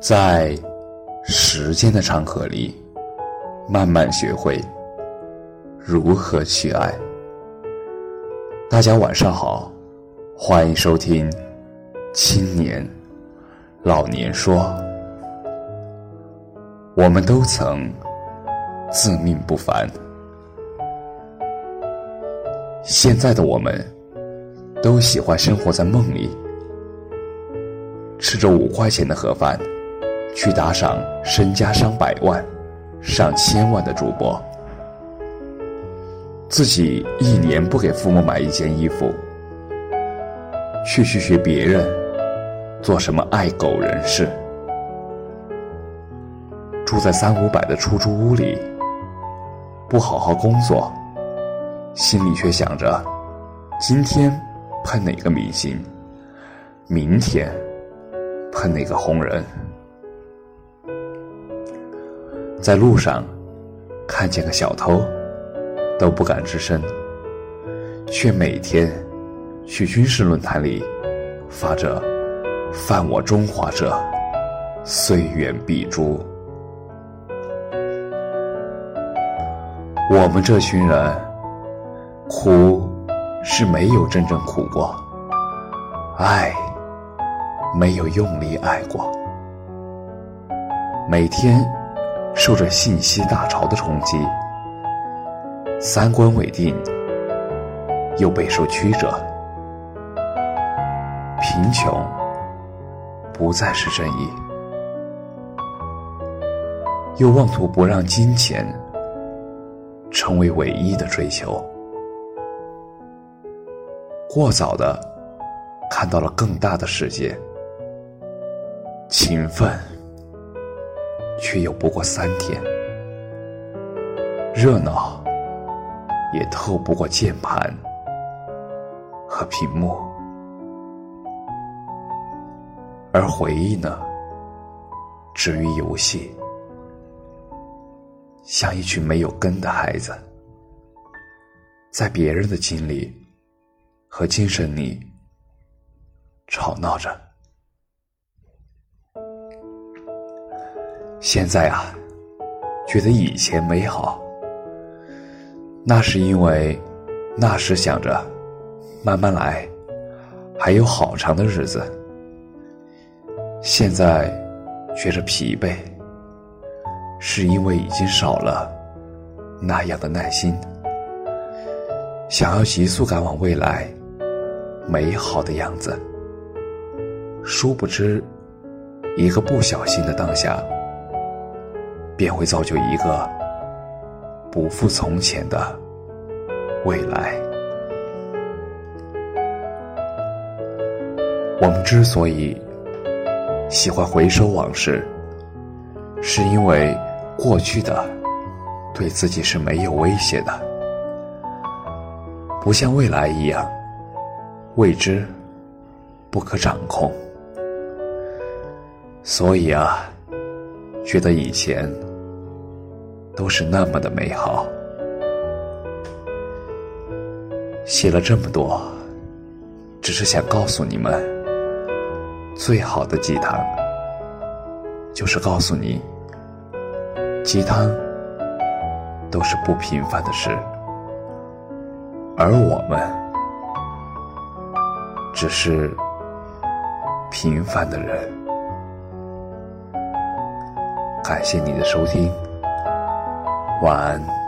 在时间的长河里，慢慢学会如何去爱。大家晚上好，欢迎收听《青年老年说》。我们都曾自命不凡，现在的我们都喜欢生活在梦里，吃着五块钱的盒饭。去打赏身家上百万、上千万的主播，自己一年不给父母买一件衣服，却去学别人做什么爱狗人士，住在三五百的出租屋里，不好好工作，心里却想着今天喷哪个明星，明天喷哪个红人。在路上看见个小偷，都不敢吱声，却每天去军事论坛里发着“犯我中华者，虽远必诛”。我们这群人苦是没有真正苦过，爱没有用力爱过，每天。受着信息大潮的冲击，三观未定，又备受曲折，贫穷不再是正义，又妄图不让金钱成为唯一的追求，过早的看到了更大的世界，勤奋。却又不过三天，热闹也透不过键盘和屏幕，而回忆呢，止于游戏，像一群没有根的孩子，在别人的经历和精神里吵闹着。现在啊，觉得以前美好，那是因为那时想着慢慢来，还有好长的日子。现在觉着疲惫，是因为已经少了那样的耐心，想要急速赶往未来美好的样子。殊不知，一个不小心的当下。便会造就一个不复从前的未来。我们之所以喜欢回首往事，是因为过去的对自己是没有威胁的，不像未来一样未知、不可掌控。所以啊，觉得以前。都是那么的美好。写了这么多，只是想告诉你们，最好的鸡汤，就是告诉你，鸡汤都是不平凡的事，而我们只是平凡的人。感谢你的收听。晚安。